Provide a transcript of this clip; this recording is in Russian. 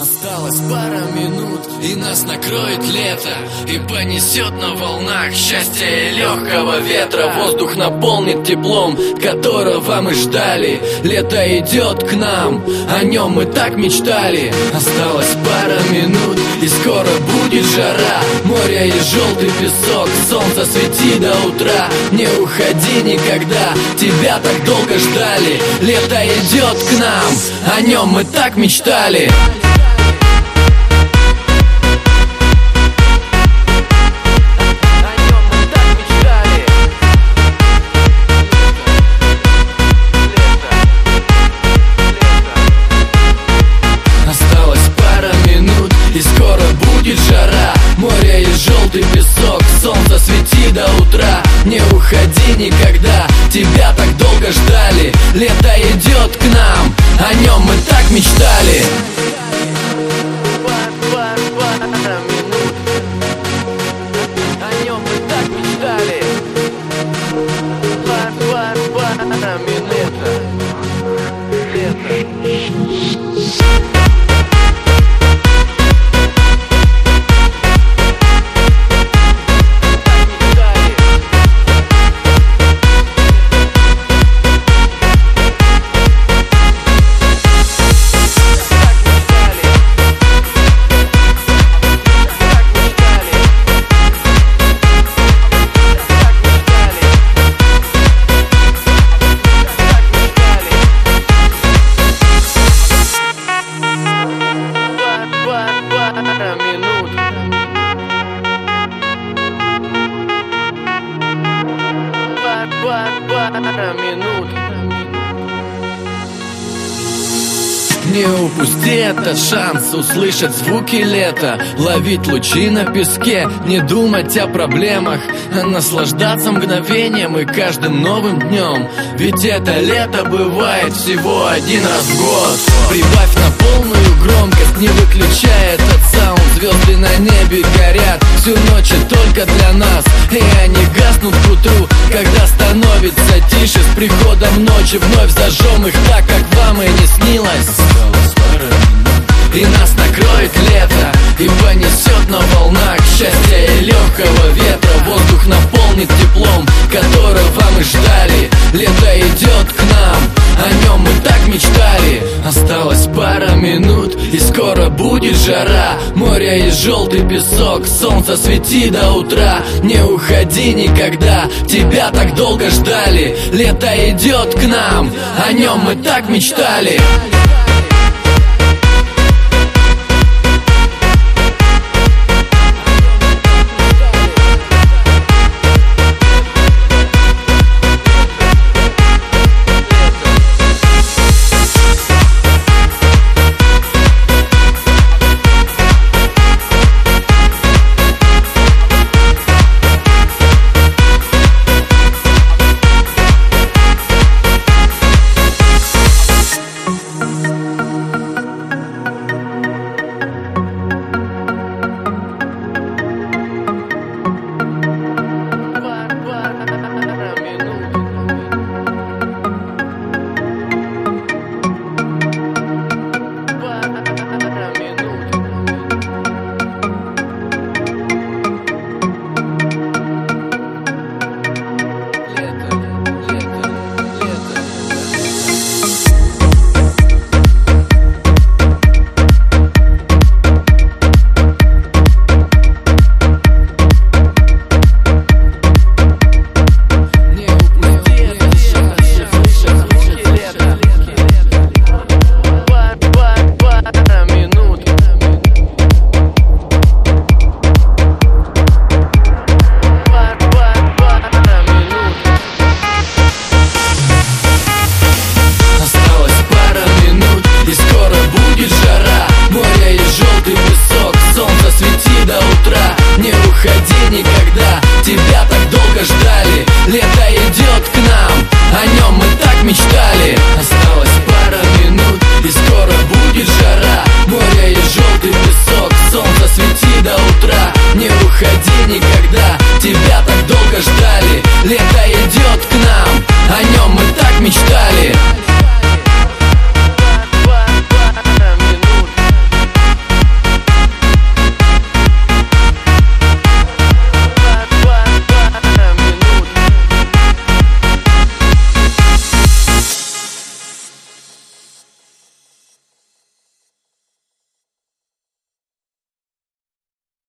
Осталось пара минут, и нас накроет лето И понесет на волнах счастья и легкого ветра. Воздух наполнит теплом, которого мы ждали. Лето идет к нам, о нем мы так мечтали. Осталось пара минут, и скоро будет жара. Море и желтый песок, солнце свети до утра. Не уходи никогда, тебя так долго ждали. Лето идет к нам, о нем мы так мечтали желтый песок Солнце свети до утра. Не уходи никогда Тебя так долго ждали. Лето идет к нам О нем мы так мечтали Не упусти этот шанс услышать звуки лета. Ловить лучи на песке, не думать о проблемах. Наслаждаться мгновением и каждым новым днем. Ведь это лето бывает всего один раз в год. Прибавь на полную громкость, не выключая этот саунд. Звезды на небе горят всю ночь и только для нас. И они гаснут к утру, когда становится тише. С приходом ночи вновь зажжем их так, как вам и не снилось ждали. Лето идет к нам. О нем мы так мечтали. Осталось пара минут и скоро будет жара. Море и желтый песок, солнце свети до утра. Не уходи никогда, тебя так долго ждали. Лето идет к нам, о нем мы так мечтали